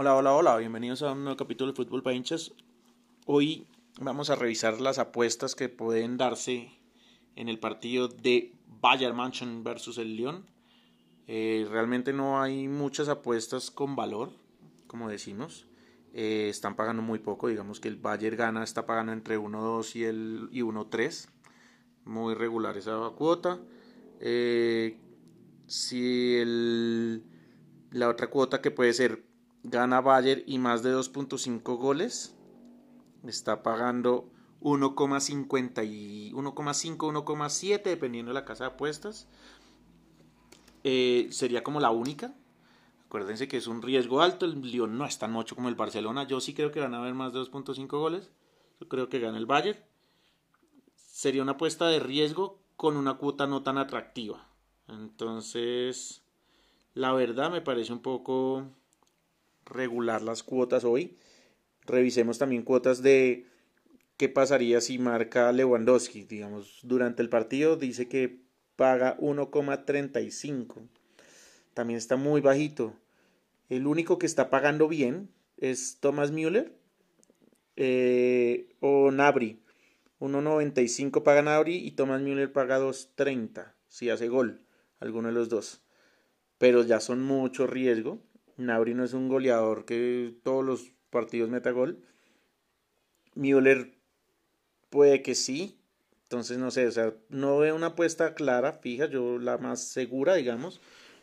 Hola, hola, hola, bienvenidos a un nuevo capítulo de Fútbol para hinchas. Hoy vamos a revisar las apuestas que pueden darse en el partido de Bayern München versus el Lyon. Eh, realmente no hay muchas apuestas con valor, como decimos. Eh, están pagando muy poco, digamos que el Bayern gana, está pagando entre 1.2 y, el, y 1.3. Muy regular esa cuota. Eh, si el, la otra cuota que puede ser gana Bayer y más de 2.5 goles. Está pagando 1,50 y 1,5, 1,7 dependiendo de la casa de apuestas. Eh, sería como la única. Acuérdense que es un riesgo alto. El Lyon no es tan mucho como el Barcelona. Yo sí creo que van a haber más de 2.5 goles. Yo creo que gana el Bayern. Sería una apuesta de riesgo con una cuota no tan atractiva. Entonces, la verdad me parece un poco regular las cuotas hoy. Revisemos también cuotas de qué pasaría si marca Lewandowski. Digamos, durante el partido dice que paga 1,35. También está muy bajito. El único que está pagando bien es Thomas Müller eh, o Nabri. 1.95 paga Nabri y Thomas Müller paga 2.30 si hace gol, alguno de los dos. Pero ya son mucho riesgo. Nabri no es un goleador que todos los partidos meta gol. Müller puede que sí. Entonces, no sé, o sea, no veo una apuesta clara, fija. Yo la más segura, digamos,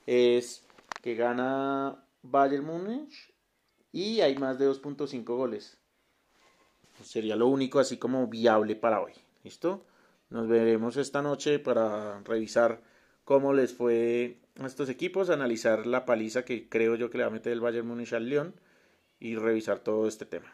es que gana Bayern Múnich y hay más de 2.5 goles. Sería lo único así como viable para hoy. ¿Listo? Nos veremos esta noche para revisar cómo les fue a estos equipos, analizar la paliza que creo yo que le va a meter el Bayern Munich al Lyon y revisar todo este tema.